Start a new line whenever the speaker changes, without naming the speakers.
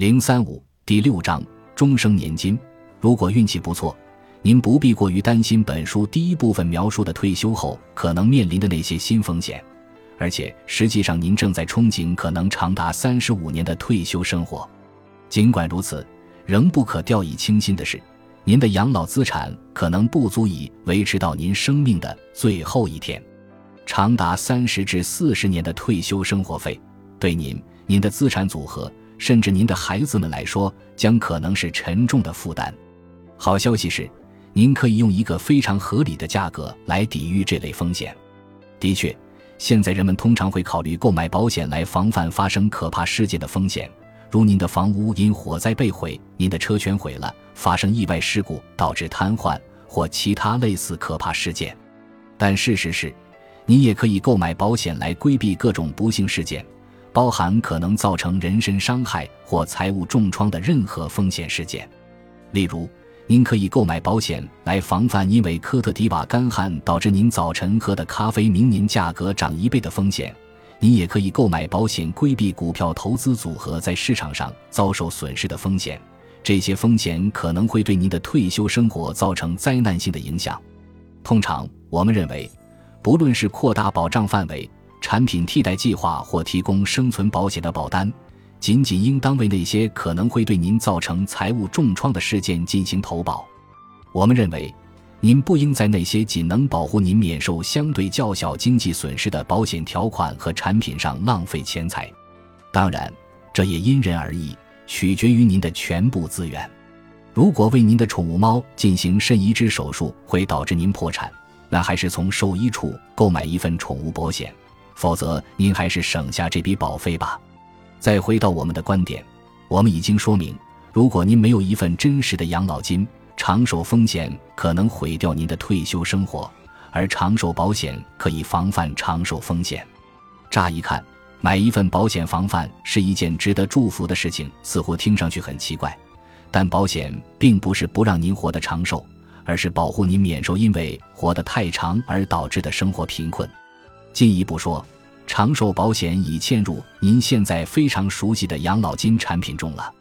零三五第六章终生年金。如果运气不错，您不必过于担心本书第一部分描述的退休后可能面临的那些新风险，而且实际上您正在憧憬可能长达三十五年的退休生活。尽管如此，仍不可掉以轻心的是，您的养老资产可能不足以维持到您生命的最后一天。长达三十至四十年的退休生活费，对您、您的资产组合，甚至您的孩子们来说，将可能是沉重的负担。好消息是，您可以用一个非常合理的价格来抵御这类风险。的确，现在人们通常会考虑购买保险来防范发生可怕事件的风险。如您的房屋因火灾被毁，您的车全毁了，发生意外事故导致瘫痪或其他类似可怕事件。但事实是，您也可以购买保险来规避各种不幸事件，包含可能造成人身伤害或财务重创的任何风险事件。例如，您可以购买保险来防范因为科特迪瓦干旱导致您早晨喝的咖啡明年价格涨一倍的风险。您也可以购买保险，规避股票投资组合在市场上遭受损失的风险。这些风险可能会对您的退休生活造成灾难性的影响。通常，我们认为，不论是扩大保障范围、产品替代计划或提供生存保险的保单，仅仅应当为那些可能会对您造成财务重创的事件进行投保。我们认为。您不应在那些仅能保护您免受相对较小经济损失的保险条款和产品上浪费钱财。当然，这也因人而异，取决于您的全部资源。如果为您的宠物猫进行肾移植手术会导致您破产，那还是从兽医处购买一份宠物保险。否则，您还是省下这笔保费吧。再回到我们的观点，我们已经说明，如果您没有一份真实的养老金，长寿风险可能毁掉您的退休生活，而长寿保险可以防范长寿风险。乍一看，买一份保险防范是一件值得祝福的事情，似乎听上去很奇怪。但保险并不是不让您活得长寿，而是保护您免受因为活得太长而导致的生活贫困。进一步说，长寿保险已嵌入您现在非常熟悉的养老金产品中了。